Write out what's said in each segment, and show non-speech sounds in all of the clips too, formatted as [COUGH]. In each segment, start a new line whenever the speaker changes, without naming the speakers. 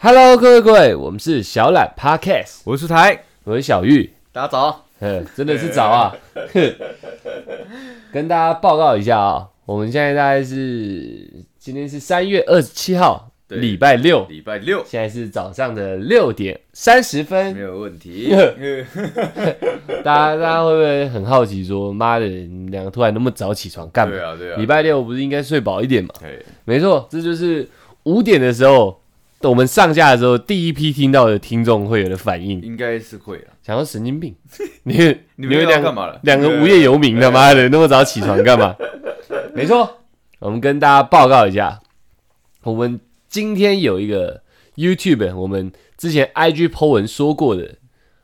Hello，各位各位，我们是小懒 Podcast，
我是台，
我是小玉，
大家早。
嗯，真的是早啊！跟大家报告一下啊，我们现在大概是今天是三月二十七号，
对
礼拜六，
礼拜六
现在是早上的六点三十
没
分。
有问题。[LAUGHS]
大家大家会不会很好奇说，妈的，你们两个突然那么早起床干嘛
对？啊，对啊
礼。拜六不是应该睡饱一点吗？
哎，
没错，这就是五点的时候，我们上架的时候，第一批听到的听众会有的反应。
应该是会了。
想要神经病，[LAUGHS] 你
你们
两个
干嘛了？
两个无业游民，他妈的那么早起床干嘛？[LAUGHS] 没错，我们跟大家报告一下，我们今天有一个 YouTube，我们之前 IG po 文说过的，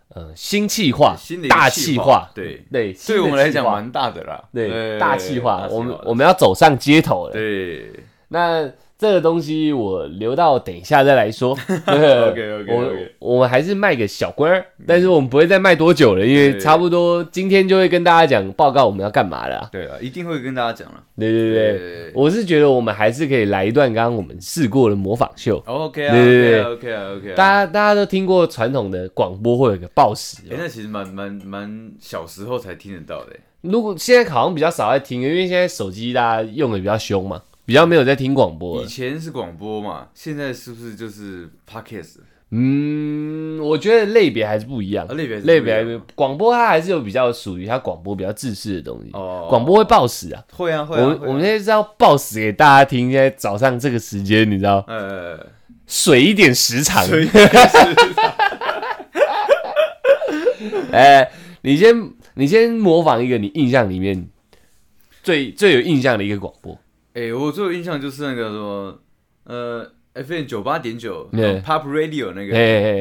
呃，新气化
新
大气化，
对，
对，
对我们来讲蛮大的啦。
对大气
化，
我们我们要走上街头了。
对
那这个东西我留到等一下再来说。[LAUGHS]
OK，OK，OK
我我们还是卖个小官儿，但是我们不会再卖多久了，因为差不多今天就会跟大家讲报告我们要干嘛了啊。
对啊，一定会跟大家讲了。
对对对，
对
我是觉得我们还是可以来一段刚刚我们试过的模仿秀。
OK 啊
对对对
，OK 啊，OK 啊。
大家大家都听过传统的广播会有个报时
哎，那其实蛮蛮蛮小时候才听得到的。
如果现在好像比较少在听，因为现在手机大家用的比较凶嘛，比较没有在听广播
以
了。
前是广播嘛，现在是不是就是 Podcast？
嗯，我觉得类别还是不一样
啊，类别
类别还
不一样
是广播它还是有比较属于它广播比较自私的东西。
哦
广播会报时啊，
会啊会
我们
啊会啊。
我们现在是要报时给大家听。现在早上这个时间，你知道，
呃，
水一点时长。
所以 [LAUGHS]
哎，你先你先模仿一个你印象里面最最有印象的一个广播。
哎，我最有印象就是那个什么，呃，FM 九八点九
对。
Pop Radio 那个，
嘿嘿嘿。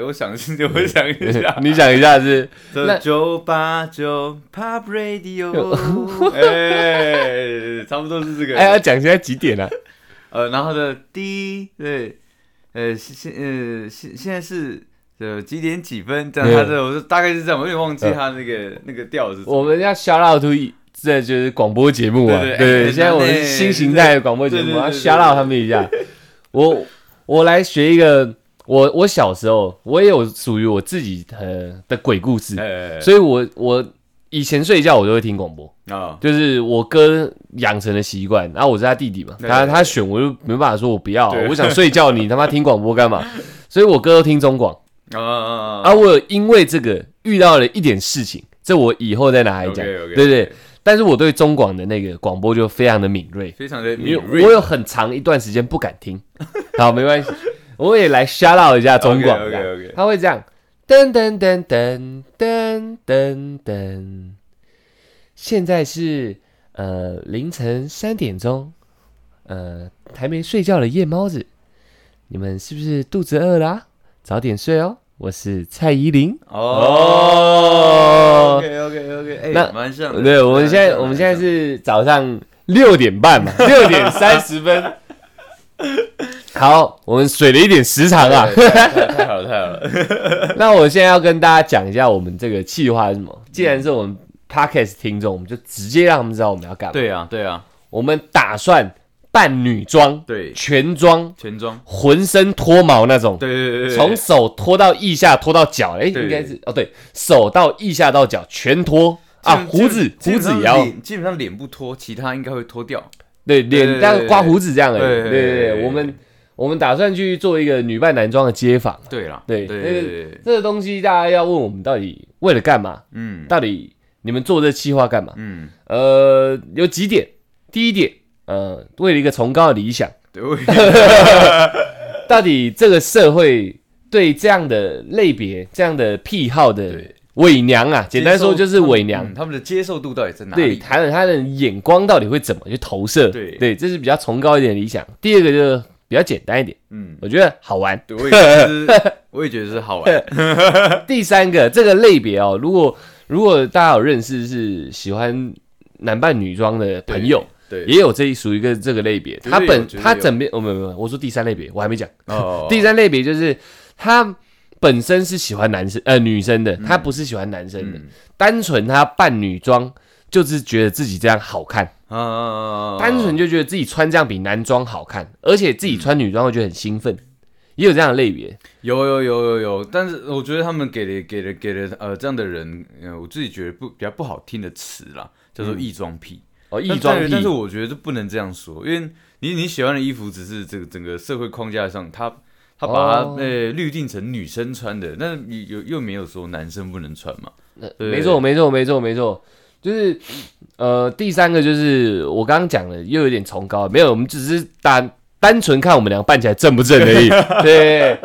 呃，我想我想一下，
你想一下是。那
这九八九 Pop Radio，[LAUGHS] 哎，差不多是这个，
哎，要讲现在几点了？[LAUGHS]
呃，然后的第一对，呃，现现呃现现在是呃几点几分？这样，他的我说大概是这样，我有点忘记他那个那个调是。
我们要 shout out to 这就是广播节目啊，
对对
对
哎
现在我们新形态的广播节目，要
对对对对
shout out 他们一下。我我来学一个，我我小时候我也有属于我自己呃的鬼故事，
哎，
所以我我以前睡觉我都会听广播，
啊，
就是我哥养成的习惯，然后我是他弟弟嘛，
对
他他选我就没办法说我不要，
对
我想睡觉，你他妈听广播干嘛？所以我哥都听中广，
啊啊啊
啊，我有因为这个遇到了一点事情，这我以后再拿来讲对对。但是我对中广的那个广播就非常的敏锐，
非常的敏锐。
我有很长一段时间不敢听。[LAUGHS] 好，没关系，我也来 shout out 一下中广样他会这样。噔噔噔噔噔噔噔，现在是呃凌晨三点钟，呃还没睡觉的夜猫子，你们是不是肚子饿啦、早点睡哦。我是蔡依林。
哦，OK OK OK，哎，
那
蛮像的，
对，我们现在我们现在是早上六点半嘛，[LAUGHS] 六点三十分。好，我们水了一点时长啊。
太好了太好了，[LAUGHS]
那我现在要跟大家讲一下我们这个计划是什么。既然是我们 podcast 听众，我们就直接让他们知道我们要干嘛。
对啊对啊
我们打算扮女装，
对，
全装，
全装，
浑身脱毛那种，
对对对对，
从手脱到腋下，脱到脚，哎，应该是哦，对，手到腋下到脚全脱。啊，胡子胡子也要，
基本上脸不脱，其他应该会脱掉。
对，脸但刮胡子这样而已。对
对
对我们我们打算去做一个女扮男装的街访。
对啦，
对
对
那个
对对，
这个东西大家要问我们到底为了干嘛？
嗯。
到底你们做这计划干嘛？
嗯，
呃，有几点。第一点，呃，为了一个崇高的理想，
对，我 [LAUGHS]
到底这个社会对这样的类别、这样的癖好的伪娘啊，简单说就是伪娘，
嗯他们的接受度到底在哪
对，
里？
他的他的眼光到底会怎么去投射？
对
对，这是比较崇高一点的理想。第二个就是比较简单一点，
嗯，
我觉得好玩。
对，我也觉得是，[LAUGHS] 我也觉得是好玩。[LAUGHS]
第三个这个类别哦，如果如果大家有认识是喜欢男扮女装的朋友，
对，
也有这一属于一个这个类别。他本他整边哦没有没有，我说第三类别我还没讲。
哦，[LAUGHS]
第三类别就是他本身是喜欢男生呃女生的，他不是喜欢男生的，
嗯。
单纯他扮女装就是觉得自己这样好看，
啊啊啊啊，
单纯就觉得自己穿这样比男装好看，而且自己穿女装会觉得很兴奋，也有这样的类别。
有有有有有，但是我觉得他们给的给的给的呃这样的人，呃，我自己觉得不比较不好听的词啦，叫做异装癖。
哦，异
但
装癖
但但是我觉得不能这样说，因为你你喜欢的衣服只是这个整个社会框架上，他他把它
哦
呃律定成女生穿的，但是你有又没有说男生不能穿嘛？对
没错，没错，没错，没错，就是呃，第三个就是我刚刚讲的，又有点崇高，没有，我们只是单单纯看我们俩扮起来正不正而已。[LAUGHS] 对，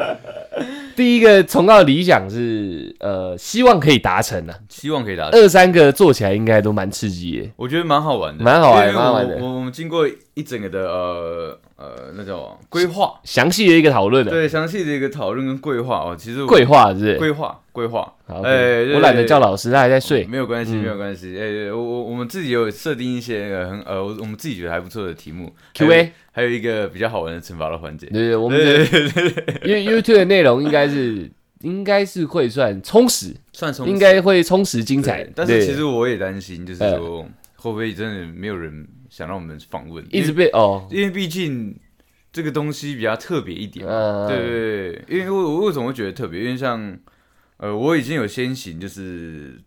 第一个崇高的理想是呃，希望可以达成啊。
希望可以达成。
二三个做起来应该都蛮刺激的。
我觉得蛮好玩的，
蛮好玩
因为
蛮好玩的
我们经过一整个的呃呃那叫规划，
详细的一个讨论的，
对详细的一个讨论跟规划哦。其实
规划是？
规划规划，
好，
哎
我懒得叫老师，他还在睡。
没有关系，
嗯
没有关系。哎、我我我们自己有设定一些呃很呃，我我们自己觉得还不错的题目
Q&A
还有还有一个比较好玩的惩罚的环节。
对对，我们的 [LAUGHS] 因为 YouTube 的内容应该是应该是会算充实，
算充
应该会充实精彩。
但是其实我也担心，就是
呃
说会不会真的没有人想让我们访问，
一直被哦，
因为毕竟这个东西比较特别一点嘛。
嗯，
对对对，因为我我为什么会觉得特别？因为像呃，我已经有先行，就是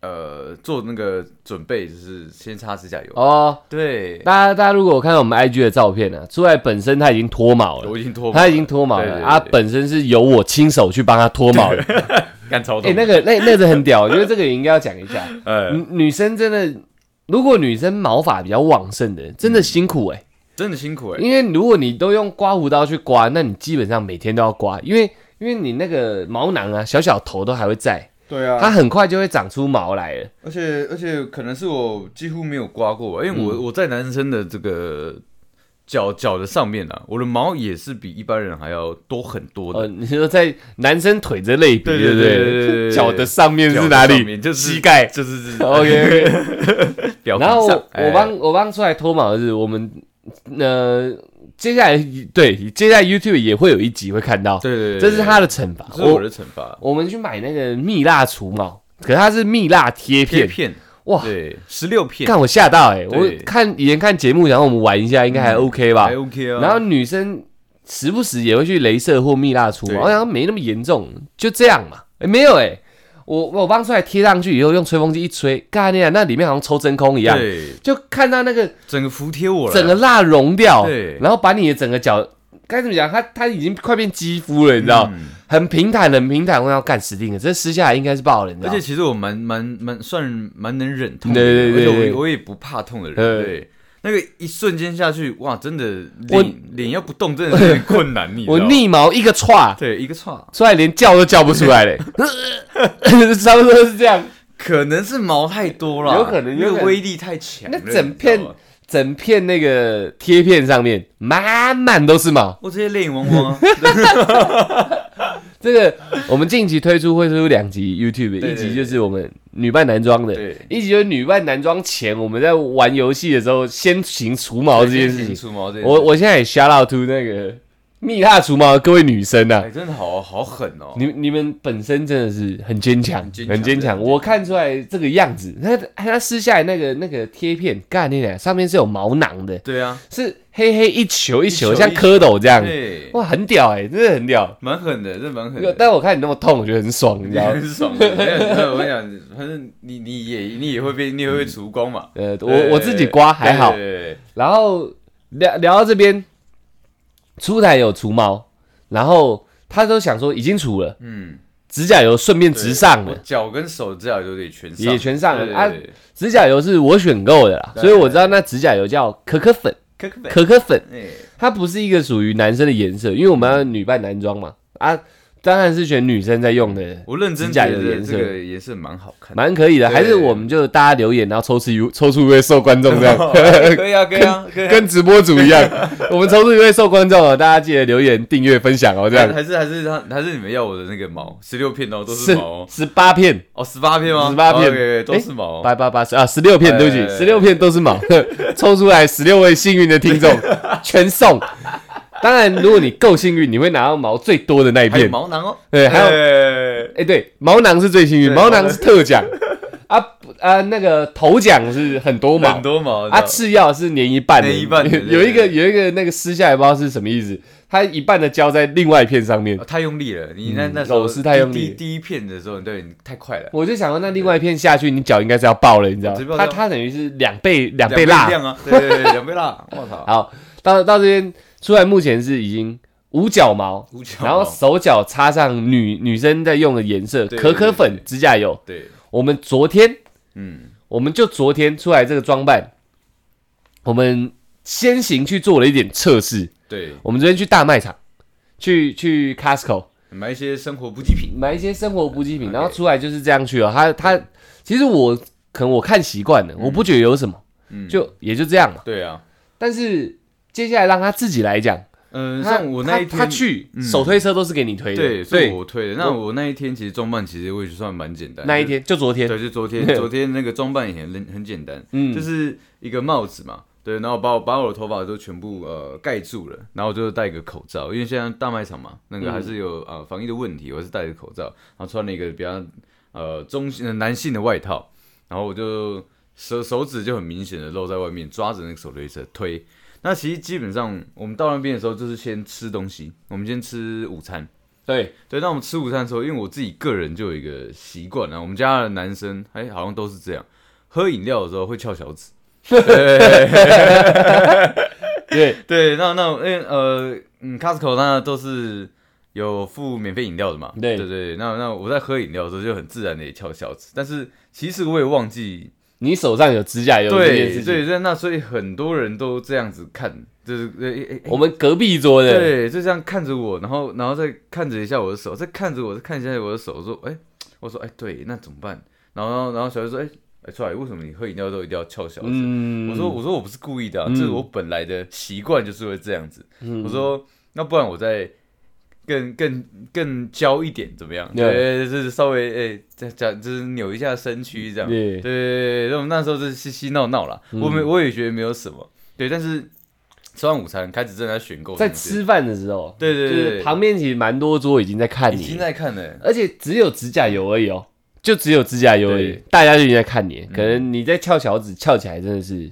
呃做那个准备，就是先擦指甲油。
哦，
对，
大家大家如果有看到我们 IG 的照片呢、啊，出来本身他已经脱毛了，
我已经脱毛了，
他已经脱毛了，
对对对
啊，本身是由我亲手去帮他脱毛的。哎、[LAUGHS]
干超痛。
那个那那个很屌，我觉得这个也应该要讲一下。[LAUGHS]
呃，
女女生真的，如果女生毛发比较旺盛的，真的辛苦哎、
真的辛苦哎。
因为如果你都用刮胡刀去刮，那你基本上每天都要刮，因为因为你那个毛囊啊，小小头都还会在，
对啊
它很快就会长出毛来了。
而且而且可能是我几乎没有刮过吧，因为
嗯
我、我在男生的这个脚脚的上面啊，我的毛也是比一般人还要多很多的。
呃，你说在男生腿这类比，对
对对？
脚的上面是哪里？
就是
膝盖。
就是是。
OK，[LAUGHS]
表皮
然后我我帮我帮出来脱毛的是我们呃，接下来对，接下来 YouTube 也会有一集会看到，
对对对，
这是他的惩罚。
这是我
我
的惩罚，
我们去买那个蜜蜡除毛，可是它是蜜蜡贴片，
贴片
哇，
对十六片
看我吓到哎、我看以前看节目，然后我们玩一下，应该还 OK 吧
还？OK 啊。
然后女生时不时也会去镭射或蜜蜡除
对
毛，我想没那么严重，就这样嘛。哎、没有哎、我我帮出来贴上去以后，用吹风机一吹，干你啊，那里面好像抽真空一样，
对
就看到那个
整个服贴我了，
整个蜡融掉，
对
然后把你的整个脚该怎么讲，他他已经快变肌肤了，你知道，
嗯。
很平坦，很平坦，我要干死定了，这撕下来应该是爆了，你知道？
而且。其实我蛮蛮蛮算蛮能忍痛的，
对对对对
而且我我也不怕痛的人，
对。
對。那个一瞬间下去，哇，真的
我
脸脸要不动，真的是有点 [LAUGHS] 困难，你
我逆毛一个歘
对一个歘，
出来，连叫都叫不出来嘞，[LAUGHS] 差不多是这样。
可能是毛太多了，
有可能
那
有可能。
个威力太强了，
那整片整片那个贴片上面满满都是毛。
我直接泪眼汪汪啊，[LAUGHS]
这个我们近期推出会推出两集 YouTube，
对
一集就是我们女扮男装的，
对，
一集就是女扮男装前我们在玩游戏的时候先行除毛这件事情。
除毛这件事。
我我现在也 shout out to 那个蜜蜡除毛各位女生啊。
哎，，真的好好狠哦，
你你们本身真的是很坚强，
很坚强
我看出来这个样子，那他撕下来那个那个贴片，干你俩上面是有毛囊的，
对啊，
是黑黑一球一球，
一球
像蝌蚪这样。
对，
哇，很屌哎、真的很屌。
蛮狠的，这蛮狠的。
但我看你那么痛，我觉得很爽，你知道吗？
很爽我跟你讲，反正你你也你也会被你也会被除光嘛，
呃，
对
我我自己刮还好。然后聊聊到这边，出台有除毛，然后他都想说已经除了，
嗯，
指甲油顺便直上了，
我脚跟手指甲油得全上，
也全上了。啊指甲油是我选购的啦，所以我知道那指甲油叫可可粉，
可可粉，
可可粉，
哎，
它不是一个属于男生的颜色，因为我们要女扮男装嘛，啊，当然是选女生在用的，
我认真
指甲
觉得
油的颜色。
这个也是蛮好看的，
蛮可以的。
对。
还是我们就大家留言，然后抽出一抽出一位受观众这样，[LAUGHS]
可以啊，可以啊，可以啊。
跟直播主一样，[LAUGHS] 我们抽出一位受观众哦，大家记得留言、订阅、分享哦，这样。
还是还是他还是你们要我的那个毛，十六片哦，都是
是
毛哦，
十八片，
哦，十八片吗
？18片。
OK，都是毛。
八八八十啊，十六片，
哎
对不起，
哎。
十六片都是毛，[LAUGHS] 抽出来十六位幸运的听众全送。当然，如果你够幸运，你会拿到毛最多的那一片。
毛囊哦，
对，还有
有
哎、对，毛囊是最幸运，毛囊是特奖。啊不啊，那个头奖是很多毛。
很多毛
啊，次要是粘一半的，
粘一半
有一个有一个那个撕下来不知道是什么意思，它一半的胶在另外一片上面。
哦，太用力了，你那
嗯
那时候
手势太用力。
第第第一片的时候，对你太快了，
我就想说，那另外一片下去，你脚应该是要爆了，你知道吗？它它等于是两倍两倍辣。
亮啊，对对对，两倍辣，我操，
好，到到这边出来，目前是已经五角毛，
五角
然后手脚插上女女生在用的颜色
对
可可粉
对对
指甲油。
对，
我们昨天，
嗯，
我们就昨天出来这个装扮，我们先行去做了一点测试。
对，
我们昨天去大卖场，去去 Costco
买一些生活补给品，
买一些生活补给品
，OK
然后出来就是这样去了。他他其实我可能我看习惯了，我不觉得有什么，
嗯，
就也就这样嘛。
对啊，
但是接下来让他自己来讲，
嗯，
他
像我那一天
去
嗯。
手推车都是给你推的，
对，是
对，
我推的。那我那一天其实装扮其实我也算蛮简单，
那一天就昨天，
对，就昨天，[LAUGHS] 昨天那个装扮也很很简单，
嗯，
就是一个帽子嘛，对，然后把我把我的头发都全部呃盖住了，然后就戴一个口罩，因为现在大卖场嘛，那个还是有呃防疫的问题，我是戴着口罩，然后穿了一个比较呃中性的男性的外套，然后我就手手指就很明显的露在外面，抓着那个手推车推。那其实基本上我们到那边的时候，就是先吃东西，我们先吃午餐。
对，
对，那我们吃午餐的时候，因为我自己个人就有一个习惯啊，我们家的男生哎好像都是这样，喝饮料的时候会翘小指。[LAUGHS]
对，[LAUGHS]
对，那那因为呃嗯，Costco 那都是有付免费饮料的嘛。
对
对对，那那我在喝饮料的时候就很自然的也翘小指，但是其实我也忘记。
你手上有指甲油这件
对
事情，
对对，那所以很多人都这样子看，就是呃诶诶
我们隔壁桌的，
对，就这样看着我，然后然后再看着一下我的手，再看着我，再看一下我的手，说，哎、我说，哎、对，那怎么办？然后然后小孩说，哎、哎，出来，为什么你喝饮料都一定要翘小指？
嗯
我说，我说我不是故意的、啊，
嗯
这是我本来的习惯，就是会这样子。
嗯
我说，那不然我再更更更娇一点怎么样？
对
对，就是稍微哎，再讲就是扭一下身躯这样。
对
对对对，那我们那时候是嘻嘻闹闹啦，
嗯
我没我也觉得没有什么，对，但是吃完午餐开始正在选购，
在吃饭的时候，
对对对
旁边其实蛮多桌已经在看你
已经，在看了，
而且只有指甲油而已哦，就只有指甲油而已大家就已经在看你，可能你在翘小指翘起来真的是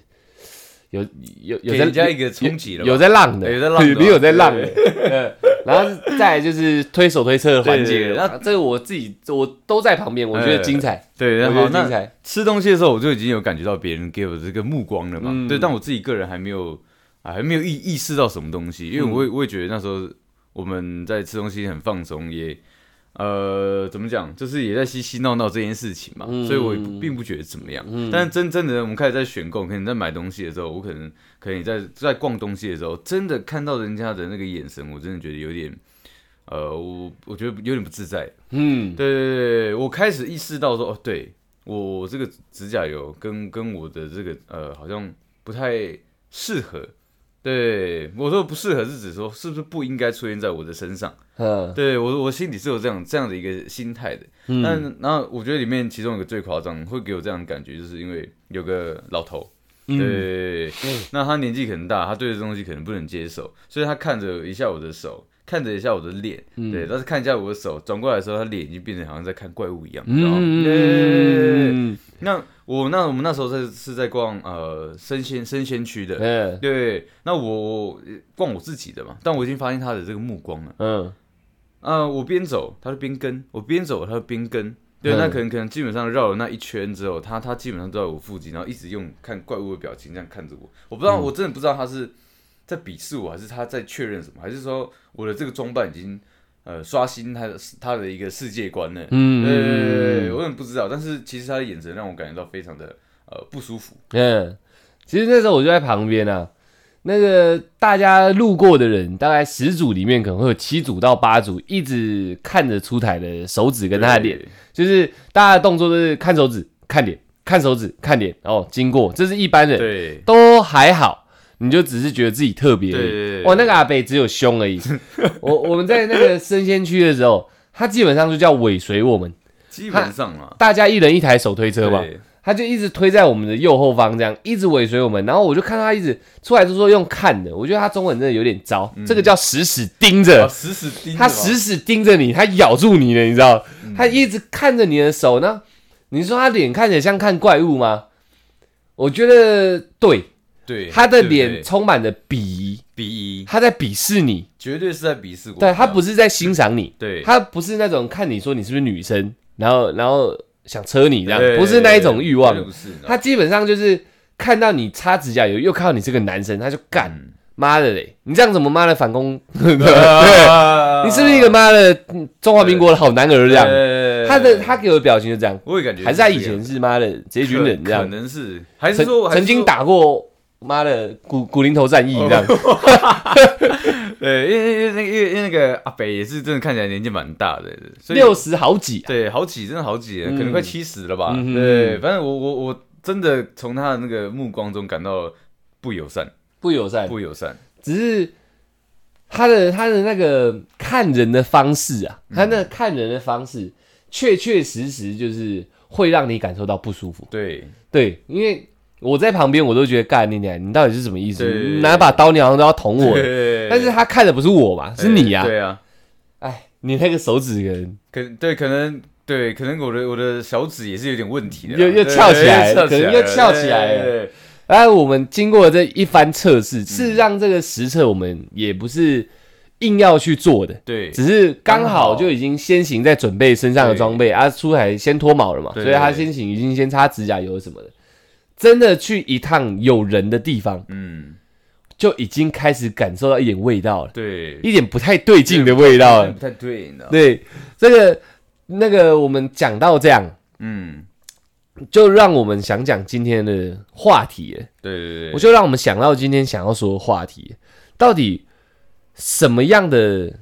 有有有
给
在
人家一个冲击了吧，
有在浪的，
有在浪的
你有在浪的，[LAUGHS] 然后再来就是推手推车的环节了，
对对对。
那这个我自己我都在旁边，我觉得精彩，
对，
我觉
然后
精彩，
吃东西的时候，我就已经有感觉到别人给我的这个目光了嘛，
嗯。
对，但我自己个人还没有啊，还没有意意识到什么东西，因为我也我也觉得那时候我们在吃东西很放松，也呃怎么讲，就是也在嬉嬉闹闹这件事情嘛，
嗯
所以我并不觉得怎么样。
嗯
但是真正的我们开始在选购，可能在买东西的时候，我可能可能在在逛东西的时候，真的看到人家的那个眼神，我真的觉得有点。呃，我我觉得有点不自在，
嗯，
对对对对，我开始意识到说，哦，对我我这个指甲油跟跟我的这个呃好像不太适合。对我说不适合是指说是不是不应该出现在我的身上？
嗯
对我我心里是有这样这样的一个心态的。
嗯
但然后我觉得里面其中有个最夸张，会给我这样的感觉，就是因为有个老头，
嗯
对，那他年纪可能大，他对这东西可能不能接受，所以他看着一下我的手，看着一下我的脸，
嗯。
对，但是看一下我的手，转过来的时候，他脸已经变成好像在看怪物一样，你知道吗？
嗯，嗯
那我那我们那时候在是在逛呃生鲜生鲜区的，
嗯
对，那我我逛我自己的嘛，但我已经发现他的这个目光了，
嗯。
啊、我边走他就边跟，我边走他就边跟。对，
嗯。
那可能可能基本上绕了那一圈之后，他他基本上都在我附近，然后一直用看怪物的表情这样看着我。我不知道，
嗯。
我真的不知道他是在鄙视我，还是他在确认什么，还是说我的这个装扮已经呃刷新他的他的一个世界观了。
嗯
对对对对对，我也不知道，但是其实他的眼神让我感觉到非常的呃不舒服。
嗯，其实那时候我就在旁边啊，那个大家路过的人，大概十组里面可能会有七组到八组一直看着出台的手指跟他的脸，就是大家的动作都是看手指、看脸、看手指、看脸，哦，经过，这是一般人。
对。
都还好，你就只是觉得自己特别。
对对对
哇，那个阿北只有凶而已。[LAUGHS] 我我们在那个生鲜区的时候，他基本上就叫尾随我们，
基本上啊，
大家一人一台手推车嘛。他就一直推在我们的右后方，这样一直尾随我们，然后我就看他一直出来，就说用看的，我觉得他中文真的有点糟，这个叫死死盯着
哦，死死盯着
他死死盯着你，他咬住你了，你知道？
嗯
他一直看着你的手呢。你说他脸看起来像看怪物吗？我觉得对，
对
他的脸充满了鄙夷。
鄙夷，
他在鄙视你，
绝对是在鄙视我。
对他不是在欣赏你，
对，
他不是那种看你说你是不是女生，然后然后想车你这样，不是那一种欲望，
不是。
他基本上就是看到你擦指甲油，又看到你是个男生，他就干，
嗯。
妈的嘞，你这样怎么妈的反攻？对，[LAUGHS] 你是不是一个妈的嗯中华民国的好男儿这样？他的他给我的表情就这样，
我也感觉
还是他以前是妈的职业军人这
可可，能是，还是
曾
说
曾经，打过妈的古古林头战役这样，[LAUGHS]
对，因为因为那个因为因为那个阿北也是真的看起来年纪蛮大的，所以
六十好几啊，
对好几真的好几了，可能快七十了吧。
嗯
对，反正我我我真的从他的那个目光中感到不友善，
不友善，
不友善。
只是他的他的那个看人的方式啊，
嗯。
他那看人的方式，确确实实就是会让你感受到不舒服。
对。
对，因为我在旁边，我都觉得干你娘，你到底是什么意思？你拿把刀，你好像都要捅我。
对，
但是他看的不是我嘛，是你呀、
对啊，
哎，你那个手指人。
可对可能。对，可能我的我的小指也是有点问题的，
又又翘起来可能又翘起来了。哎，我们经过这一番测试，
嗯。
事实上这个实测我们也不是硬要去做的，
对，
只是刚
好
就已经先行在准备身上的装备啊，出海先脱毛了嘛，所以他先行已经先擦指甲油什么的。真的去一趟有人的地方，
嗯，
就已经开始感受到一点味道了，
对，
一点不太对劲的味道了
不。太对，你知道？
对，这个那个我们讲到这样，
嗯，
就让我们想讲今天的话题了。
对对对，
我就让我们想到今天想要说的话题，到底什么样的，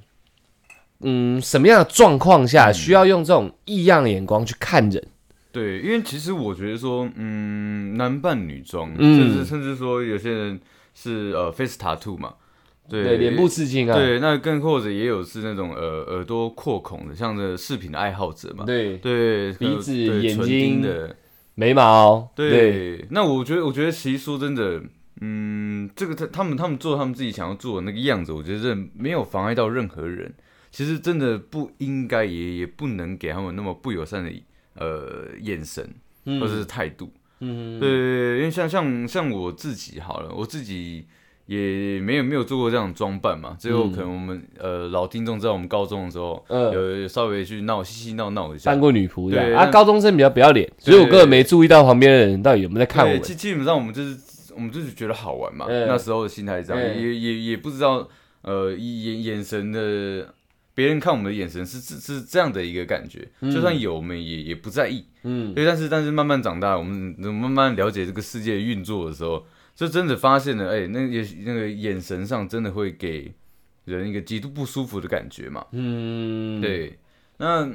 嗯，什么样的状况下需要用这种异样的眼光去看人？
对，因为其实我觉得说，嗯，男扮女装，
嗯。
甚至甚至说有些人是呃 face tattoo 嘛，对，
脸部刺青啊，
对，那更或者也有是那种呃耳朵扩孔的，像这饰品的爱好者嘛，
对，
对，
鼻子眼睛
的，
眉毛，对，
对，那我觉得，我觉得其实说真的，嗯，这个他他们他们做他们自己想要做的那个样子，我觉得这没有妨碍到任何人。其实真的不应该，也也不能给他们那么不友善的呃眼神
嗯。
或者是态度。
嗯，
对，因为像像像我自己好了，我自己也没有没有做过这样装扮嘛，只有可能我们、呃老听众知道我们高中的时候，
嗯。
有有稍微去闹嘻嘻闹闹一下。
扮。过女仆这样。啊，
对那
高中生比较不要脸，所以我根本没注意到旁边的人到底有没有在看我
对，
们。
基基本上我们就是我们就是觉得好玩嘛，
嗯。
那时候的心态是这样，
嗯。
也也也不知道呃眼眼神的别人看我们的眼神是是是这样的一个感觉，就算有我们也也不在意，
嗯，
对，但是但是慢慢长大，我们慢慢了解这个世界运作的时候，就真的发现了，哎、那也那个眼神上真的会给人一个极度不舒服的感觉嘛，
嗯，
对，那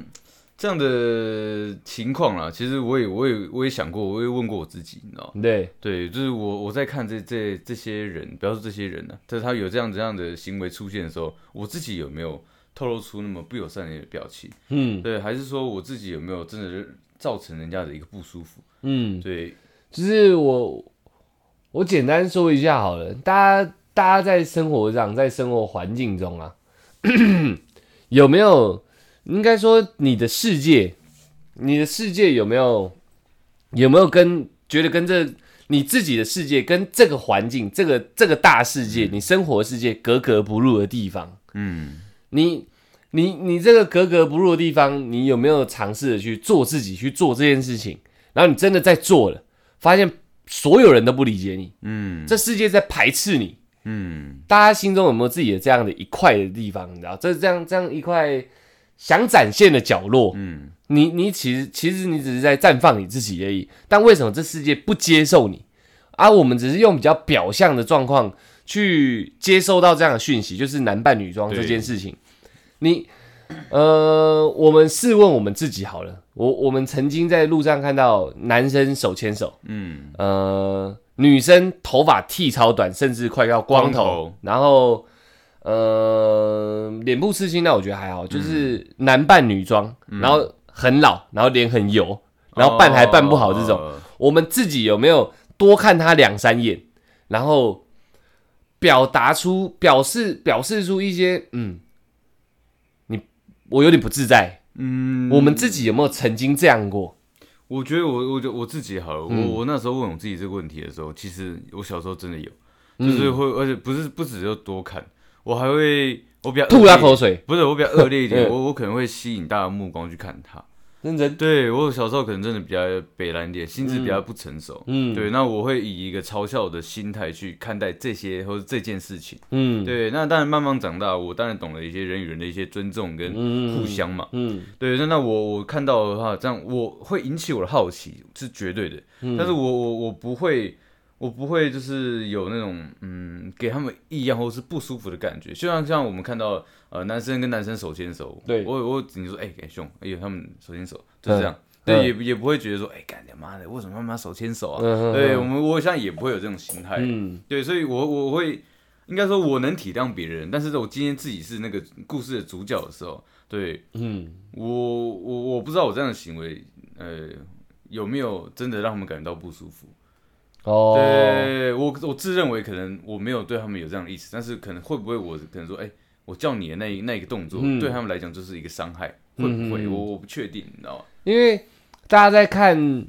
这样的情况啦，其实我也我也我也想过，我也问过我自己，你知道吗。
对，
对，就是我我在看这这这些人，不要说这些人呢、就是他有这样这样的行为出现的时候，我自己有没有透露出那么不友善的表情？
嗯
对，还是说我自己有没有真的是造成人家的一个不舒服？
嗯，
对，
就是我我简单说一下好了，大家大家在生活上，在生活环境中啊，[CLEARS THROAT] 有没有应该说你的世界，你的世界有没有有没有跟觉得跟这你自己的世界跟这个环境，这个这个大世界，你生活世界格格不入的地方？
嗯，
你你你这个格格不入的地方，你有没有尝试的去做自己去做这件事情？然后你真的在做了，发现所有人都不理解你，
嗯
这世界在排斥你。
嗯
大家心中有没有自己的这样的一块的地方？你知道，这这样这样一块想展现的角落，
嗯
你你其实其实你只是在绽放你自己而已。但为什么这世界不接受你？啊，我们只是用比较表象的状况去接收到这样的讯息，就是男扮女装这件事情。你呃，我们试问我们自己好了，我我们曾经在路上看到男生手牵手，
嗯。
呃，女生头发剃超短，甚至快要光头，
光头。
然后呃，脸部刺青，那我觉得还好，就是男扮女装，然后很老，然后脸很油，然后扮还扮不好这种，
哦。
我们自己有没有多看他两三眼，然后表达出表示表示出一些嗯，你我有点不自在，
嗯，
我们自己有没有曾经这样过？
我觉得我我就我自己好了，
嗯。
我我那时候问我自己这个问题的时候，其实我小时候真的有，就是会，而且不是不只就多看，我还会我比较
吐他口水，
不是我比较恶劣一点，[LAUGHS]
嗯。
我我可能会吸引大家的目光去看他。
认真，
对我小时候可能真的比较北蓝一点，心智比较不成熟。
嗯，
对，那我会以一个嘲笑的心态去看待这些或者这件事情。
嗯，
对，那当然慢慢长大，我当然懂了一些人与人的一些尊重跟
嗯
互相嘛。
嗯
对，那那我我看到的话，这样我会引起我的好奇，是绝对的。
嗯
但是我我我不会，我不会就是有那种嗯给他们异样或是不舒服的感觉。就像像我们看到呃男生跟男生手牵手，
对
我我你说哎、哎兄，哎呦他们手牵手就这样，
嗯
对，也也不会觉得说哎干你妈的为什么他妈手牵手啊？
嗯
对我们我现在也不会有这种心态。
嗯
对，所以我我会应该说我能体谅别人，但是我今天自己是那个故事的主角的时候，对
嗯，
我我我不知道我这样的行为，呃，有没有真的让他们感觉到不舒服？
哦，
对我我自认为可能我没有对他们有这样的意思，但是可能会不会我可能说，哎、我叫你的那一那一个动作，
嗯
对他们来讲就是一个伤害，会不会？我我不确定，你知道吗？
因为大家在看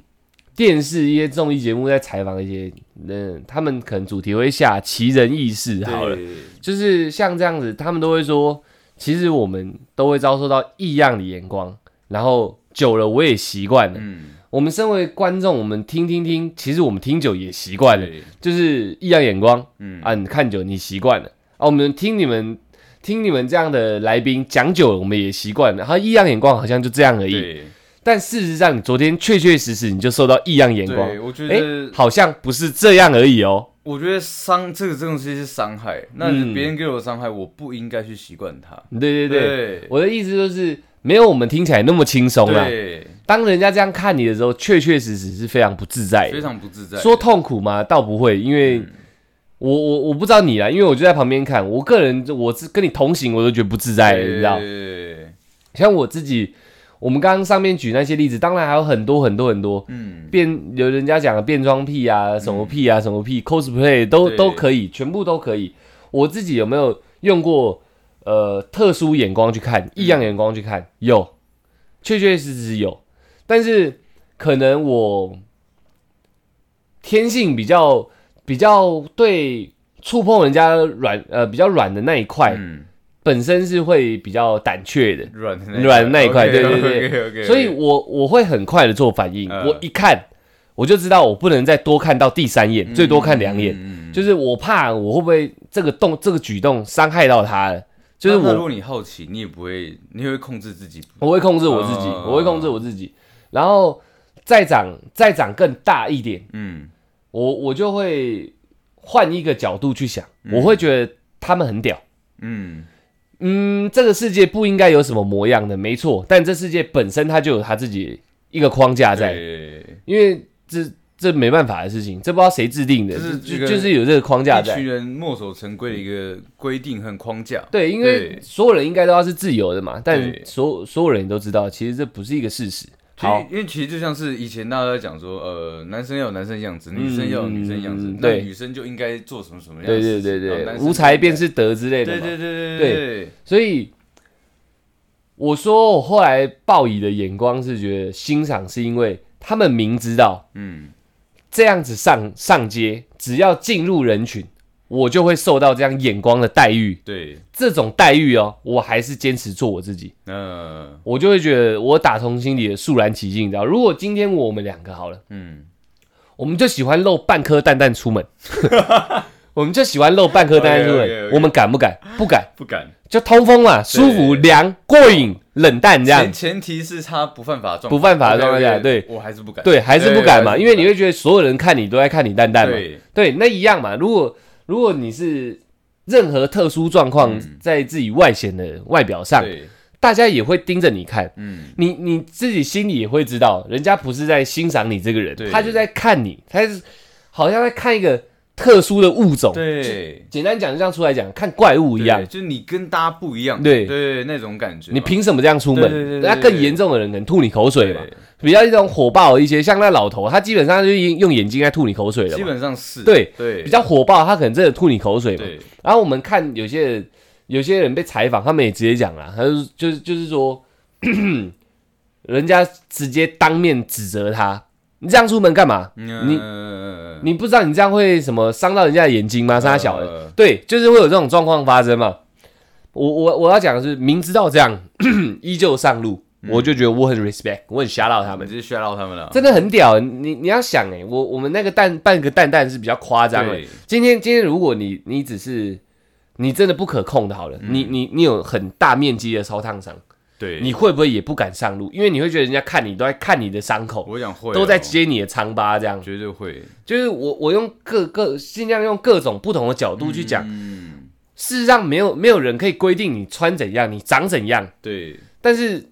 电视一些综艺节目，在采访一些人，他们可能主题会下奇人异事，好了，[LAUGHS] 就是像这样子，他们都会说，其实我们都会遭受到异样的眼光，然后久了我也习惯了。
嗯，
我们身为观众，我们听听听，其实我们听久也习惯了，就是异样眼光
嗯，
啊，你看久你习惯了啊，我们听你们听你们这样的来宾讲久了，我们也习惯了，然后异样眼光好像就这样而已。但事实上，你昨天确确实实你就受到异样眼光，
我觉
哎、
得
好像不是这样而已哦。
我觉得伤这个这种东西是伤害，那
嗯
别人给我的伤害，我不应该去习惯它。
对对对，
对
我的意思就是没有我们听起来那么轻松啦。
对，
当人家这样看你的时候，确确实实是非常不自在。
非常不自在。
说痛苦吗？倒不会，因为
嗯
我我我不知道你啦，因为我就在旁边看。我个人我是跟你同行，我都觉得不自在，你知道。像我自己，我们刚刚上面举那些例子，当然还有很多很多很多
嗯，
变，有人家讲的变装癖啊，什么癖啊，什么癖，cosplay 都都可以，全部都可以。我自己有没有用过呃特殊眼光去看，异样眼光去看？有，确确实实有，但是可能我天性比较比较对触碰人家软呃比较软的那一块，
嗯，
本身是会比较胆怯的。
软的
软的那一块对对对所以我我会很快的做反应，
嗯。
我一看我就知道我不能再多看到第三眼，最多看两眼，
眼
就是我怕我会不会这个动这个举动伤害到他了，就是我
那如果你好奇，你也不会，你会控制自己。
我会控制我自己，
嗯
我会控制我自己，然后再长再长更大一点，
嗯
我我就会换一个角度去想，我会觉得他们很屌。
嗯，
嗯，这个世界不应该有什么模样的，没错，但这世界本身它就有它自己一个框架在，
对，
因为这这没办法的事情，这不知道谁制定的，
就是
就就是有这个框架在
一群。人墨守成规的一个规定和框架。
对，因为所有人应该都要是自由的嘛，但所所有人都知道，其实这不是一个事实。好，
因为其实就像是以前大家在讲说，呃，男生要有男生样子，女生要有女生样子
嗯，对
那女生就应该做什么什么样的
对对对对，无才便是德之类的
对。对对对
对，所以我说，我后来报以的眼光是觉得欣赏，是因为他们明知道
嗯，
这样子上上街，只要进入人群，我就会受到这样眼光的待遇。
对，
这种待遇哦，我还是坚持做我自己，
嗯
我就会觉得我打从心里的肃然起敬。你知道，如果今天我们两个好了，
嗯，
我们就喜欢露半颗蛋蛋出门，[LAUGHS] 我们就喜欢露半颗蛋蛋出门我们敢不敢？不敢，
不敢。
就通风嘛，舒服、凉、过瘾、冷淡这样
前。前提是他不犯法状
不犯法的状态下对
我还是不敢。
对，还是不敢嘛，因为你会觉得所有人看你都在看你蛋蛋嘛。
对，
那一样嘛。如果如果你是任何特殊状况
嗯
在自己外显的外表上，
对，
大家也会盯着你看。
嗯，
你你自己心里也会知道，人家不是在欣赏你这个人
对，
他就在看你，他是好像在看一个特殊的物种。
对，
简单讲，就像出来讲看怪物一样
对，就是你跟大家不一样，
对
对，那种感觉嘛。
你凭什么这样出门？
对对对对
那更严重的人可能吐你口水嘛。
对
比较一种火爆一些，像那老头，他基本上就是用眼睛在吐你口水了
基。本上是
对
对
比较火爆，他可能真的吐你口水嘛。
对，
然后我们看有些人，有些人被采访，他们也直接讲了，他就就是就是说，[CLEARS THROAT] 人家直接当面指责他，你这样出门干嘛？
你
你不知道你这样会什么伤到人家的眼睛吗？伤他小人，
呃
对，就是会有这种状况发生嘛。我我我要讲的是，明知道这样 [CLEARS THROAT] 依旧上路，我就觉得我很 respect，我很 shout out 他们
我们直，接吓到他们了，
真的很屌。你你要想哎、我我们那个蛋半个蛋蛋是比较夸张的。今天今天如果你你只是你真的不可控的，好了，你你你有很大面积的烧烫伤，
对，
你会不会也不敢上路？因为你会觉得人家看你都在看你的伤口，
我想会哦
都在接你的疮疤，这样。
绝对会
就是我我用各各尽量用各种不同的角度去讲。
嗯，
事实上，没有没有人可以规定你穿怎样，你长怎样。
对，
但是，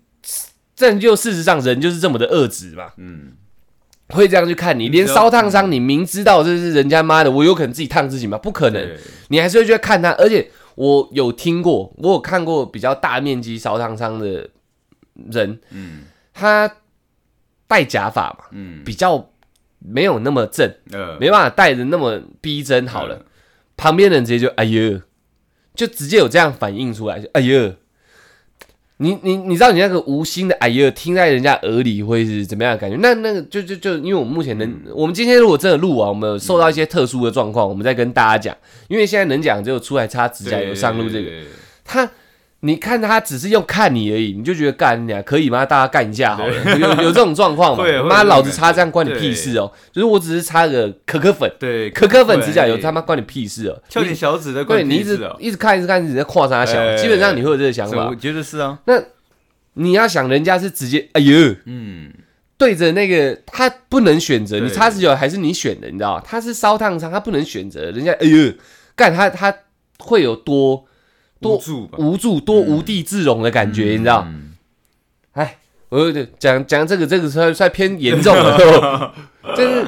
这就事实上人就是这么的恶质嘛，
嗯，
会这样去看你。连烧烫伤，你明知道这是人家妈的，我有可能自己烫自己吗？不可能，你还是会去看他。而且我有听过，我有看过比较大面积烧烫伤的人，
嗯
他戴假发嘛，
嗯，
比较没有那么正，
呃，
没办法戴的那么逼真。好了，
嗯
旁边的人直接就哎呦，就直接有这样反应出来，就哎呦。你你你知道你那个无心的哎呦，听在人家耳里会是怎么样的感觉？那那个就就就，因为我们目前能，
嗯
我们今天如果真的录完，我们有受到一些特殊的状况，我们再跟大家讲。因为现在能讲只有出来擦指甲油上路这个，
对
他你看他只是用看你而已，你就觉得干你啊可以吗？大家干一下好了，有有这种状况吗 [LAUGHS]
会？会
妈，老子擦这样关你屁事哦！就是我只是擦个可可粉，
对，
可可粉指甲油他妈关你屁事哦！
翘点小指的
对
关
你一直
屁事哦
一直看一直看，一直在跨啥小，
哎
基本上你会有这个想法
我。觉得是啊，那
你要想人家是直接哎呦，
嗯，
对着那个他不能选择，你擦指甲还是你选的，你知道吗？他是烧烫伤，他不能选择，人家哎呦，干他他会有多多
无助吧，
无助、多无地自容的感觉，你知道？
嗯
哎，我有点讲讲这个，这个算算偏严重了，[LAUGHS] 就是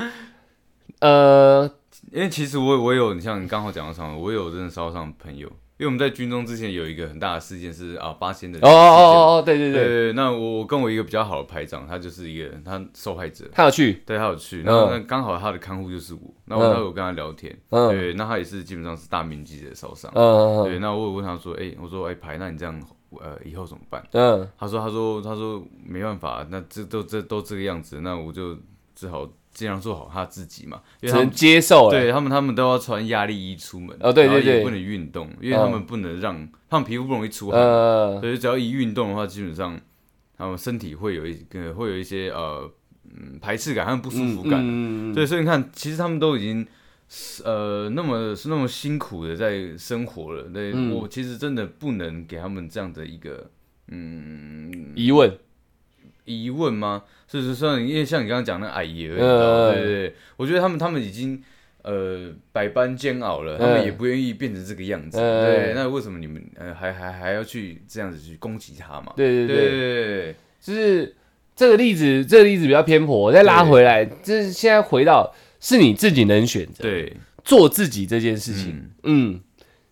呃，
因为其实我我有，你像你刚好讲到上，我有认识烧伤朋友，因为我们在军中之前有一个很大的事件是啊八仙的
哦哦哦哦，对对
对。
对，
那我我跟我一个比较好的排长，他就是一个他受害者，
他有去，
对他有去，
嗯。
然后那刚好他的看护就是我，那我
嗯。
那我有跟他聊天，
嗯。
对，那他也是基本上是大面积的烧伤，
嗯
对，那我有问他说，哎，我说哎排，那你这样呃以后怎么办？
嗯。
他说他说他说没办法，那这都这都这个样子，那我就只好尽量做好他自己嘛，因为他们
接受了，
对他们，他们都要穿压力衣出门，
哦对对对。
不能运动，因为他们不能让他们皮肤不容易出汗，
呃，
所以只要一运动的话，基本上他们身体会有一个会有一些呃嗯排斥感和不舒服感。
嗯，
对，所以你看，其实他们都已经呃那么是那么辛苦的在生活了，对、
嗯。
我其实真的不能给他们这样的一个嗯
疑问，
疑问吗？是是是，因为像你刚刚讲那矮爷，你知道
呃
吗对对对，我觉得他们他们已经呃百般煎熬了，他们
嗯
也不愿意变成这个样子。
呃
对，那为什么你们呃还还还要去这样子去攻击他嘛？
对对对，
对对对
就是这个例子，这个例子比较偏颇，我再拉回来，就是现在回到是你自己能选择，
对，
做自己这件事情，嗯，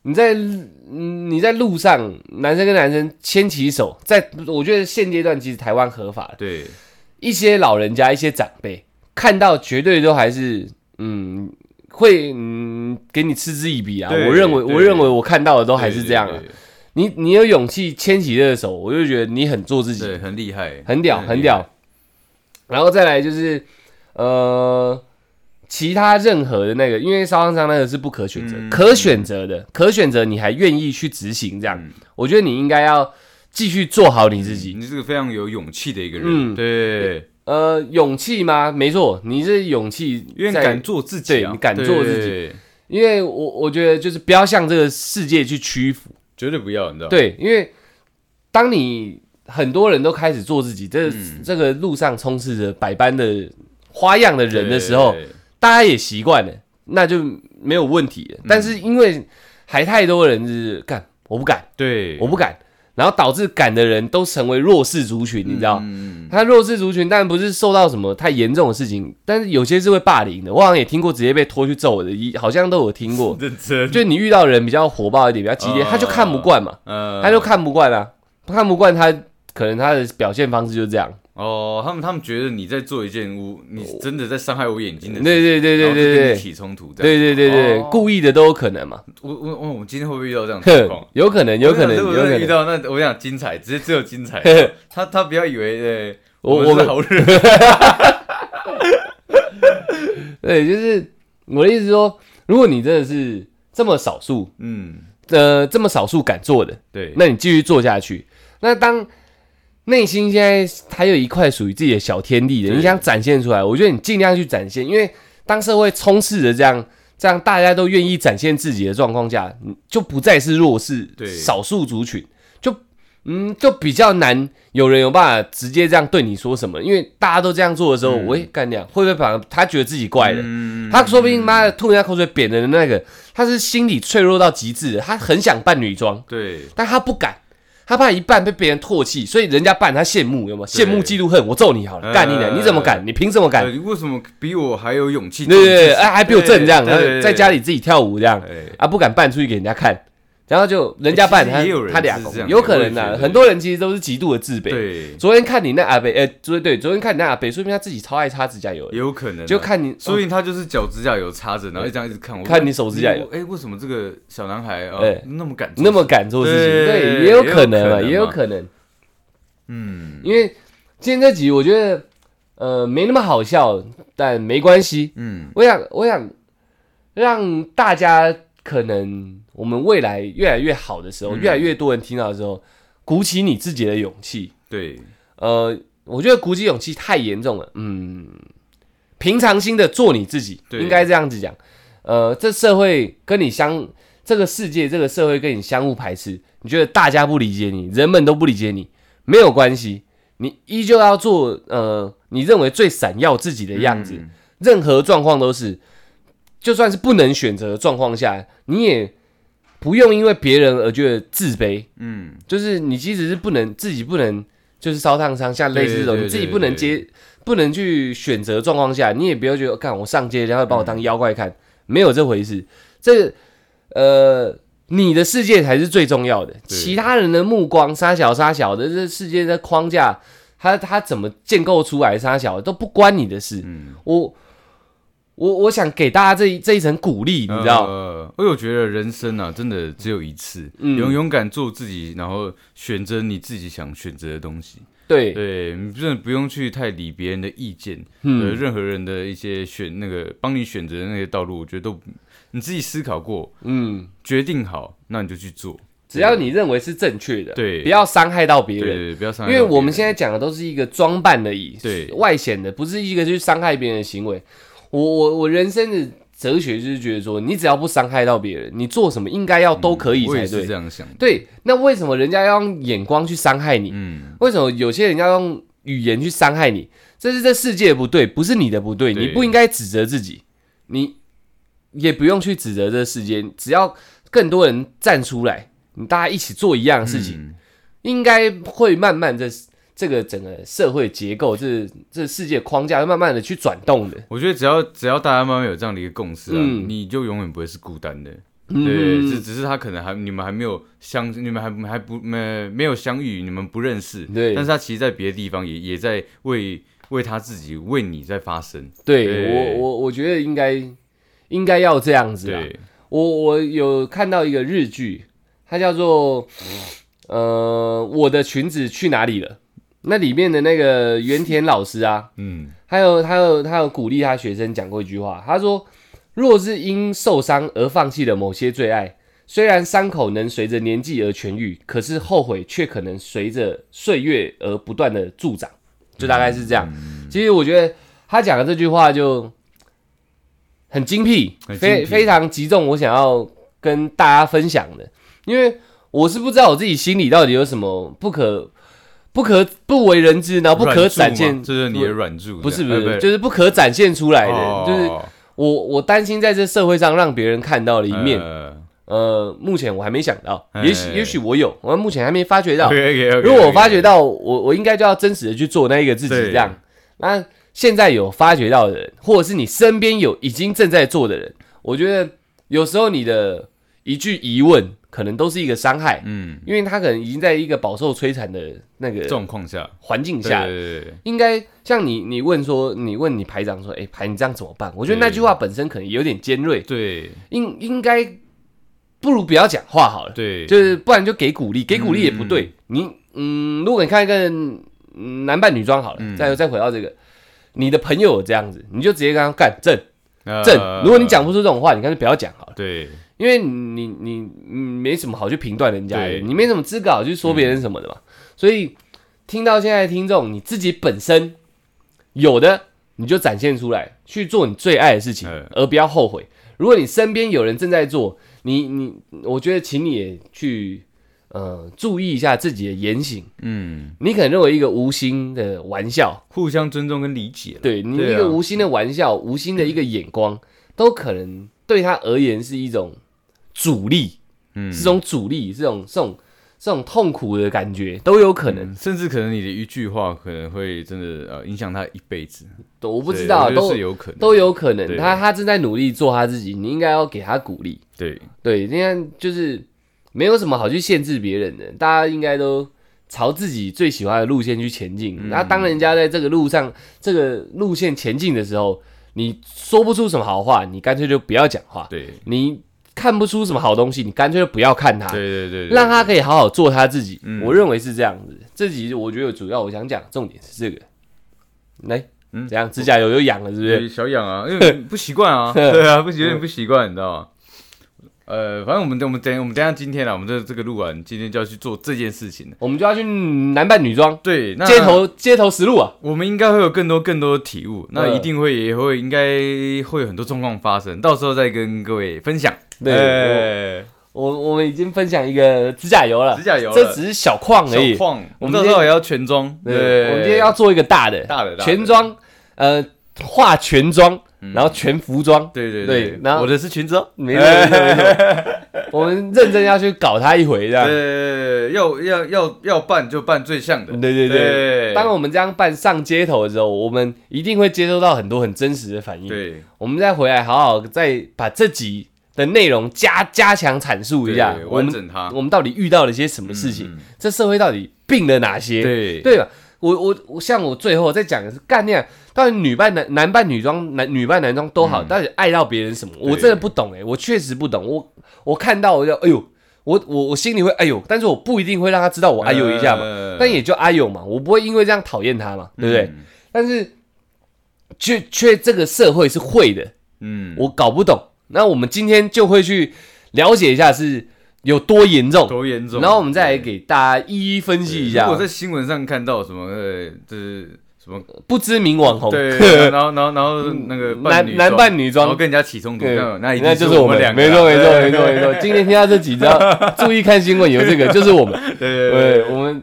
你在嗯你在路上，男生跟男生牵起手，在我觉得现阶段其实台湾合法了，
对
一些老人家、一些长辈看到绝对都还是嗯会嗯给你嗤之以鼻啊。我认为我认为我看到的都还是这样你你有勇气牵起这个手，我就觉得你很做自己，
对，很厉害，
很屌，很屌。。然后再来就是，呃，其他任何的那个，因为烧烫伤那个是不可选择，
嗯。
可选择的，可选择你还愿意去执行，这样，
嗯。
我觉得你应该要继续做好你自己。
你是个非常有勇气的一个人，
嗯。
对，
呃，勇气吗？没错，你是勇气在
因为敢做自己
你敢做自己，因为我我觉得就是不要向这个世界去屈服，
绝对不要，你知道？
对，因为当你很多人都开始做自己，这、
嗯。
这个路上充斥着百般的花样的人的时候，大家也习惯了，那就没有问题了。但是因为还太多人是干，我不敢，
对，
我不敢，然后导致赶的人都成为弱势族群，你知道？
嗯，
他弱势族群当然不是受到什么太严重的事情，但是有些是会霸凌的。我好像也听过直接被拖去揍的，一好像都有听过。[LAUGHS] 就你遇到人比较火爆一点，比较激烈，
哦
他就看不惯嘛，
哦
他就看不惯啊，看不惯他，可能他的表现方式就是这样。
哦，他们他们觉得你在做一件污你真的在伤害我眼睛的事，
对对对对
然后就跟
对对，
起冲突这样，
对对对对，
哦。
故意的都有可能嘛，
我我我我今天会不会遇到这样的情
哼
况？，
有可能，有可能，有可能。
遇到那我想精彩，只是只有精彩。他他不要以为对，
我我
好人，[LAUGHS]
对，就是我的意思是说，如果你真的是这么少数，
嗯，
呃，这么少数敢做的，
对，
那你继续做下去。那当内心现在还有一块属于自己的小天地的，你想展现出来，我觉得你尽量去展现，因为当社会充斥着这样这样大家都愿意展现自己的状况下，你就不再是弱势
对。
少数族群，就嗯就比较难有人有办法直接这样对你说什么，因为大家都这样做的时候，
嗯。
我会干掉，会不会反而他觉得自己怪了？
嗯。
他说不定妈的吐人家口水扁人的那个，他是心理脆弱到极致的，他很想扮女装，
对，
但他不敢，他怕一半被别人唾弃，所以人家办他羡慕，有没有？羡慕嫉妒恨，我揍你好了，
呃
干你呢？你怎么敢？你凭什么敢？
呃你为什么比我还有勇气？
对对对，哎，还比我正这样，在家里自己跳舞这样，
哎，
啊，不敢扮出去给人家看，然后就人家扮他他俩公
是这样
有可能啊，
我也觉得。
很多人其实都是极度的自卑。
对，
昨天看你那阿北，呃，昨天对，昨天看你那阿北，说明他自己超爱擦指甲油。的，
有可能啊，
就看你，
说明他就是脚指甲油擦着，然后就这样一直看我，
看你手指甲油。
哎，为什么这个小男孩啊
哎
那么敢做
那么敢做事情，
对
对，也有可能啊，也有
可
可能。
嗯。
因为今天这集我觉得呃没那么好笑，但没关系。
嗯。
我想我想让大家可能我们未来越来越好的时候，
嗯
越来越多人听到的时候，鼓起你自己的勇气。
对
呃，我觉得鼓起勇气太严重了。嗯，平常心的做你自己，应该这样子讲。呃，这社会跟你相，这个世界，这个社会跟你相互排斥，你觉得大家不理解你，人们都不理解你，没有关系，你依旧要做呃你认为最闪耀自己的样子。
嗯
任何状况都是，就算是不能选择的状况下，你也不用因为别人而觉得自卑。
嗯，
就是你即使是不能自己不能就是烧烫伤，像类似这种你自己不能接不能去选择状况下，你也不要觉得看我上街，然后把我当妖怪看，没有这回事。这呃，你的世界才是最重要的，其他人的目光杀小杀小的，这世界的框架，他他怎么建构出来杀小的都不关你的事。
嗯。
我我我想给大家这一这一层鼓励，你知道？
呃，因为我觉得人生啊，真的只有一次，
嗯
勇勇敢做自己，然后选择你自己想选择的东西。
对，
对你真的不用去太理别人的意见，呃，
嗯，
任何人的一些选那个帮你选择的那些道路，我觉得都你自己思考过，
嗯，
决定好，那你就去做。
只要你认为是正确的，
对
不要伤害到别人。
对不要伤害。
因为我们现在讲的都是一个装扮而已，
对
外显的，不是一个去伤害别人的行为。我我我人生的哲学就是觉得说，你只要不伤害到别人，你做什么应该要都可以
我也是
才对。
这样想的。
对，那为什么人家要用眼光去伤害你？
嗯，
为什么有些人要用语言去伤害你？这是这世界的不对，不是你的不对，
对
你不应该指责自己，你也不用去指责这世界，只要更多人站出来，你大家一起做一样的事情。
嗯
应该会慢慢这这个整个社会结构，这这世界框架会慢慢的去转动的。
我觉得只要只要大家慢慢有这样的一个共识啊，
嗯
你就永远不会是孤单的。
嗯
对，只只是他可能还你们还没有相，你们还还不没没有相遇，你们不认识。
对
但是他其实，在别的地方也也在为为他自己为你在发声。
对
对
我我我觉得应该应该要这样子啊。
对，
我我有看到一个日剧，它叫做呃我的裙子去哪里了？那里面的那个原田老师啊，
嗯，
还有他有他有鼓励他学生讲过一句话，他说：“若是因受伤而放弃了某些最爱，虽然伤口能随着年纪而痊愈，可是后悔却可能随着岁月而不断的助长。”就大概是这样。其实我觉得他讲的这句话就很精辟，
很精辟
非非常击中我想要跟大家分享的，因为我是不知道我自己心里到底有什么不可。不可不为人知，然后不可展现，
这是你的软柱，
不是不是，就是不可展现出来的，
哦
就是我我担心在这社会上让别人看到的一面，
呃
呃，目前我还没想到，
哎。
也许也许我有，我目前还没发觉到。如果我发觉到，我我应该就要真实的去做那一个自己，
对
这样。那现在有发觉到的人，或者是你身边有已经正在做的人，我觉得有时候你的一句疑问，可能都是一个伤害，
嗯，
因为他可能已经在一个饱受摧残的那个
状况下，
环境下
对对对
应该像你，你问说，你问你排长说，哎、排你这样怎么办？我觉得那句话本身可能有点尖锐，
对。
应应该不如不要讲话好了，
对，
就是不然就给鼓励，给鼓励也不对。你嗯，如果你看一个嗯男扮女装好了，
嗯。
再再回到这个，你的朋友这样子，你就直接跟他干正，
呃
正。如果你讲不出这种话，你干脆不要讲好了，
对
因为你你你没什么好去评断人家的，
对。
你没什么资格好去说别人什么的嘛。所以听到现在的听众，你自己本身有的你就展现出来，去做你最爱的事情
嗯，
而不要后悔。如果你身边有人正在做，你你，我觉得请你也去呃注意一下自己的言行。
嗯，
你可能认为一个无心的玩笑，
互相尊重跟理解啦，
对你
对啊。
一个无心的玩笑、无心的一个眼光，都可能对他而言是一种阻力，
嗯
是种阻力，这种这种这种痛苦的感觉都有可能。
嗯甚至可能你的一句话可能会真的呃影响他一辈子，
都我不知
对
道，
我觉得
都
是有可能，
都有可能。
对
他他正在努力做他自己，你应该要给他鼓励。
对，
对，应该就是没有什么好去限制别人的，大家应该都朝自己最喜欢的路线去前进。
嗯
那、当人家在这个路上这个路线前进的时候，你说不出什么好话，你干脆就不要讲话。
对，
你看不出什么好东西，你干脆就不要看他，
对对对，对
让他可以好好做他自己。
嗯
我认为是这样子。这集我觉得主要我想讲的重点是这个。来，
嗯
怎样？指甲油又痒了，是不是？
小痒啊，因为 [LAUGHS] 不习惯啊，[LAUGHS] 对啊，不习有点不习惯，你知道吗？呃，反正我们等我们等我们等下今天啊，我们这这个录完，今天就要去做这件事情了。
我们就要去男扮女装，
对，那
街头街头实录啊。
我们应该会有更多更多的体悟，那
嗯
一定会也会应该会有很多状况发生，到时候再跟各位分享。[LAUGHS]
对
哎
我我们已经分享一个指甲油了，
指甲油了
这只是小矿而已
小。矿，我们
我们今天
到时候也要全装。
对，我们今天要做一个大的，
大的大的
全装，呃，化全装，
嗯
然后全服装。
对对
对然后
我的是裙子哦。
没错没错没错，[LAUGHS] 我们认真要去搞他一回，这样。
对，要要要要办就办最像的。
对对对。
对，
当我们这样办上街头的时候，我们一定会接收到很多很真实的反应。
对
我们再回来好好再把这集的内容加加强阐述一下
对，
我们我们到底遇到了些什么事情这社会到底病了哪些？
对
对吧？我我我像我最后再讲的是干那样，到底女扮男男扮女装，男女扮男装都好，
嗯
到底爱到别人什么？我真的不懂哎、我确实不懂。我我看到我就哎呦，我我我心里会哎呦，但是我不一定会让他知道我哎呦一下嘛，
呃
但也就哎呦嘛，我不会因为这样讨厌他嘛，对不对？
嗯
但是却却这个社会是会的，
嗯，
我搞不懂。那我们今天就会去了解一下是有多严重，
多严重？
然后我们再来给大家一一分析一下。
如果在新闻上看到什么，呃，就是什么，
不知名网红。
对，[LAUGHS] 然后然后然后那个
男男扮女装。
然后
装，
跟人家起冲突，那那
就是我们
两个，
没错没错没错没错。今天听到这几张，[LAUGHS] 注意看新闻，有这个就是我们，[LAUGHS]
对对
对，
对，
我们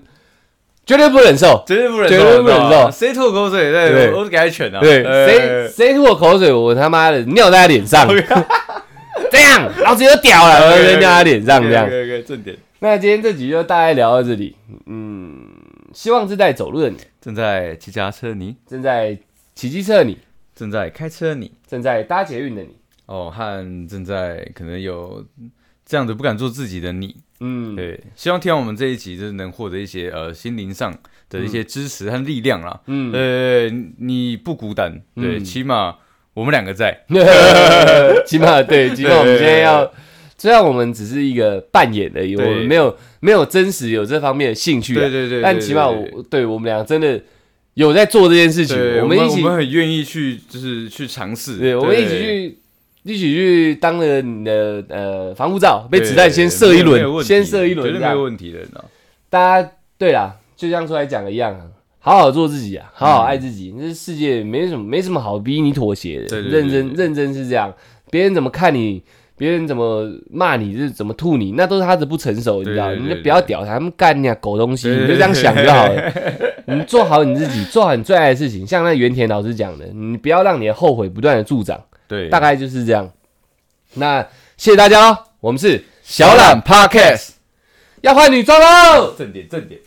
绝对不忍受。
绝对不忍受，
绝对不忍受。
谁吐口水，
对
对，我都给他一拳啊，
对，
呃
谁谁吐我口水，我他妈的尿在他脸上，[LAUGHS] 这样老子有屌了，[LAUGHS] 我就尿他脸上这样。
正点，
那今天这集就大概聊到这里，嗯，希望正在走路的你，
正在骑脚踏车的你，
正在骑机车的你，
正在开车的你，
正在搭捷运的你，
哦，和正在可能有这样子不敢做自己的你，
嗯，
对，希望听完我们这一集，就是能获得一些呃心灵上的一些支持和力量啦。
嗯，
呃，你不孤单，对，
嗯。
起码我们两个在。[LAUGHS]
起码对，起码我们今天要，虽然我们只是一个扮演而已，我们没有没有真实有这方面的兴趣啊，
对对对，对
但起码我对我们俩真的有在做这件事情，
我
我们一起
我们很愿意去，就是去尝试。
对，我们一起去。一起去当了你的呃防护罩，被子弹先射一轮，先射一轮，
绝对没有。问题的。
大家对啦，就像出来讲的一样啊，好好做自己啊，好好爱自己。这世界没什么没什么好逼你妥协的，认真
对
认真是这样。别人怎么看你，别人怎么骂你，是怎么吐你，那都是他的不成熟，你知道？你就不要屌他们干你啊狗东西，你就这样想就好了。你做好你自己，做好你最爱的事情。像那原田老师讲的，你不要让你的后悔不断的助长，
对，
大概就是这样。那谢谢大家喽，我们是小
懒 Podcast
要换女装喽。
正点正点。